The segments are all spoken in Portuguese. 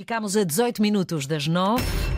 Ficámos a 18 minutos das 9.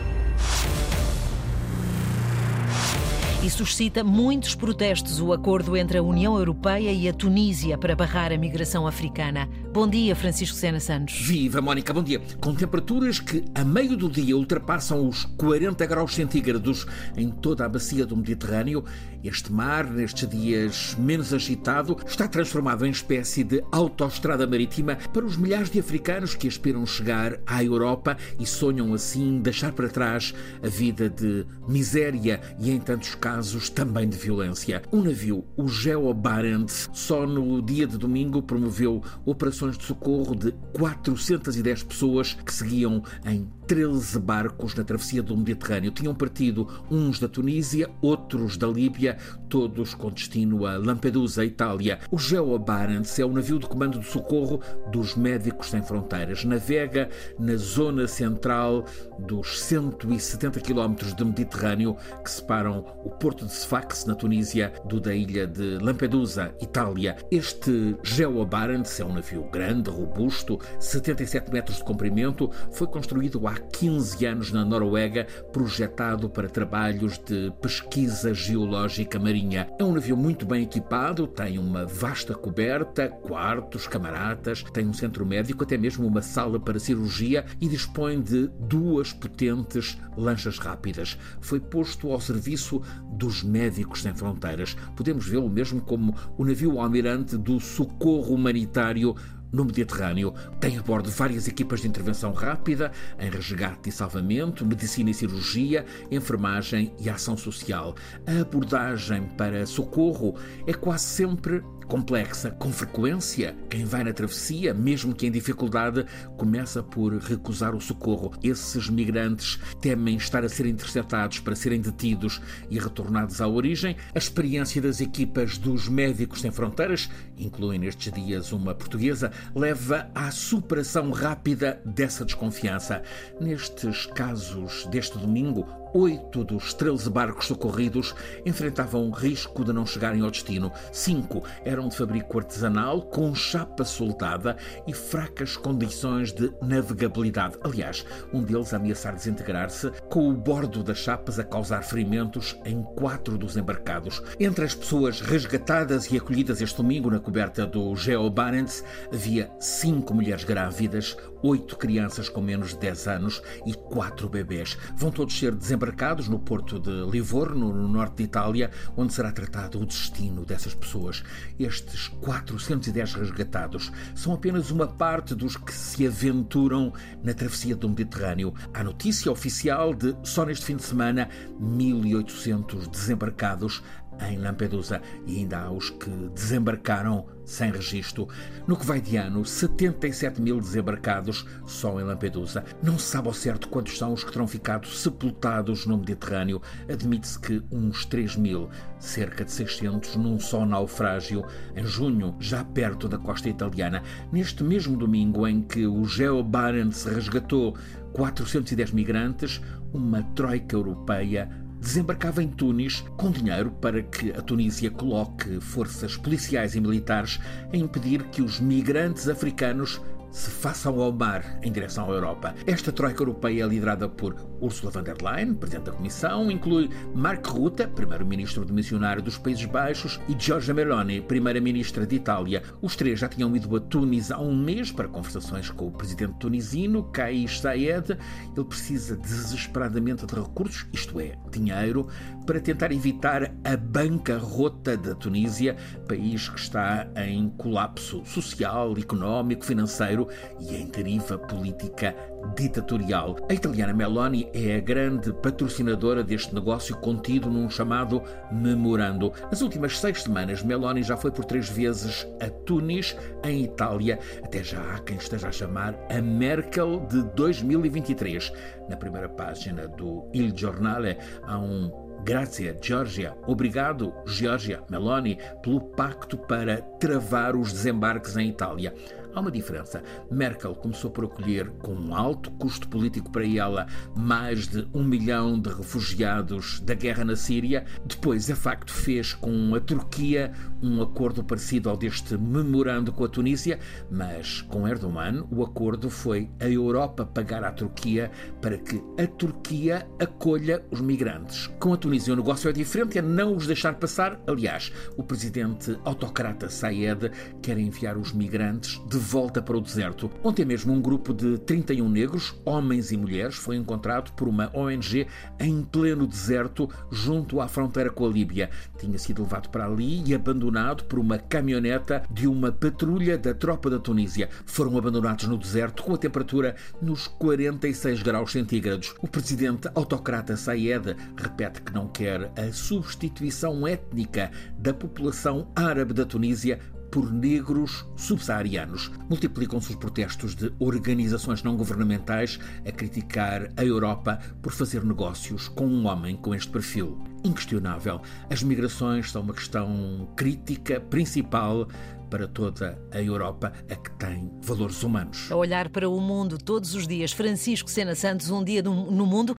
E suscita muitos protestos o acordo entre a União Europeia e a Tunísia para barrar a migração africana. Bom dia, Francisco Sena Santos. Viva, Mónica, bom dia. Com temperaturas que a meio do dia ultrapassam os 40 graus centígrados em toda a bacia do Mediterrâneo, este mar, nestes dias menos agitado, está transformado em espécie de autoestrada marítima para os milhares de africanos que aspiram chegar à Europa e sonham assim deixar para trás a vida de miséria e, em tantos casos, casos também de violência. Um navio, o Geo Barents, só no dia de domingo promoveu operações de socorro de 410 pessoas que seguiam em 13 barcos na travessia do Mediterrâneo. Tinham partido uns da Tunísia, outros da Líbia, todos com destino a Lampedusa, Itália. O Geo Barents é o navio de comando de socorro dos Médicos Sem Fronteiras. Navega na zona central dos 170 quilómetros de Mediterrâneo que separam o porto de Sfax, na Tunísia, do da ilha de Lampedusa, Itália. Este Geo Barents é um navio grande, robusto, 77 metros de comprimento, foi construído há 15 anos na Noruega, projetado para trabalhos de pesquisa geológica marinha. É um navio muito bem equipado, tem uma vasta coberta, quartos, camaradas, tem um centro médico, até mesmo uma sala para cirurgia e dispõe de duas potentes lanchas rápidas. Foi posto ao serviço dos Médicos Sem Fronteiras. Podemos vê-lo mesmo como o navio almirante do socorro humanitário no Mediterrâneo. Tem a bordo várias equipas de intervenção rápida, em resgate e salvamento, medicina e cirurgia, enfermagem e ação social. A abordagem para socorro é quase sempre complexa. Com frequência, quem vai na travessia, mesmo que em dificuldade, começa por recusar o socorro. Esses migrantes temem estar a ser interceptados para serem detidos e retornados à origem. A experiência das equipas dos Médicos Sem Fronteiras, incluem nestes dias uma portuguesa, leva à superação rápida dessa desconfiança. Nestes casos deste domingo, oito dos 13 barcos socorridos enfrentavam o risco de não chegarem ao destino. Cinco eram de fabrico artesanal, com chapa soldada e fracas condições de navegabilidade. Aliás, um deles a ameaçar desintegrar-se, com o bordo das chapas a causar ferimentos em quatro dos embarcados. Entre as pessoas resgatadas e acolhidas este domingo na coberta do Geo Barents, havia cinco mulheres grávidas, oito crianças com menos de 10 anos e quatro bebês. Vão todos ser desembarcados no porto de Livorno, no norte de Itália, onde será tratado o destino dessas pessoas. Estes 410 resgatados são apenas uma parte dos que se aventuram na travessia do Mediterrâneo. Há notícia oficial de, só neste fim de semana, 1.800 desembarcados em Lampedusa e ainda há os que desembarcaram sem registro. No que vai de ano, 77 mil desembarcados só em Lampedusa. Não se sabe ao certo quantos são os que terão ficado sepultados no Mediterrâneo. Admite-se que uns 3 mil, cerca de 600 num só naufrágio, em junho, já perto da costa italiana. Neste mesmo domingo em que o Geo Barents resgatou 410 migrantes, uma troika europeia desembarcava em Tunis com dinheiro para que a Tunísia coloque forças policiais e militares a impedir que os migrantes africanos se façam ao mar em direção à Europa. Esta troika europeia é liderada por Ursula von der Leyen, Presidente da Comissão, inclui Mark Rutte, Primeiro-Ministro de Missionário dos Países Baixos, e Giorgia Meloni, Primeira-Ministra de Itália. Os três já tinham ido a Tunis há um mês para conversações com o Presidente tunisino, Kais Saied. Ele precisa desesperadamente de recursos, isto é, dinheiro, para tentar evitar a bancarrota da Tunísia, país que está em colapso social, económico, financeiro e em deriva política ditatorial. A italiana Meloni é a grande patrocinadora deste negócio contido num chamado memorando. Nas últimas seis semanas, Meloni já foi por três vezes a Tunis, em Itália. Até já há quem esteja a chamar a Merkel de 2023. Na primeira página do Il Giornale há um Grazie, Georgia. Obrigado, Georgia Meloni, pelo pacto para travar os desembarques em Itália. Há uma diferença. Merkel começou por acolher, com um alto custo político para ela, mais de um milhão de refugiados da guerra na Síria. Depois, a facto, fez com a Turquia um acordo parecido ao deste memorando com a Tunísia, mas com Erdogan o acordo foi a Europa pagar à Turquia para que a Turquia acolha os migrantes. Com a Tunísia o negócio é diferente, é não os deixar passar. Aliás, o presidente autocrata Sayed quer enviar os migrantes de volta para o deserto. Ontem mesmo um grupo de 31 negros, homens e mulheres, foi encontrado por uma ONG em pleno deserto junto à fronteira com a Líbia. Tinha sido levado para ali e abandonado por uma caminhoneta de uma patrulha da tropa da Tunísia. Foram abandonados no deserto com a temperatura nos 46 graus centígrados. O presidente autocrata Sayed repete que não quer a substituição étnica da população árabe da Tunísia por negros subsaarianos. Multiplicam-se os protestos de organizações não governamentais a criticar a Europa por fazer negócios com um homem com este perfil. Inquestionável, as migrações são uma questão crítica principal para toda a Europa, a que tem valores humanos. A olhar para o mundo todos os dias, Francisco Sena Santos, um dia no mundo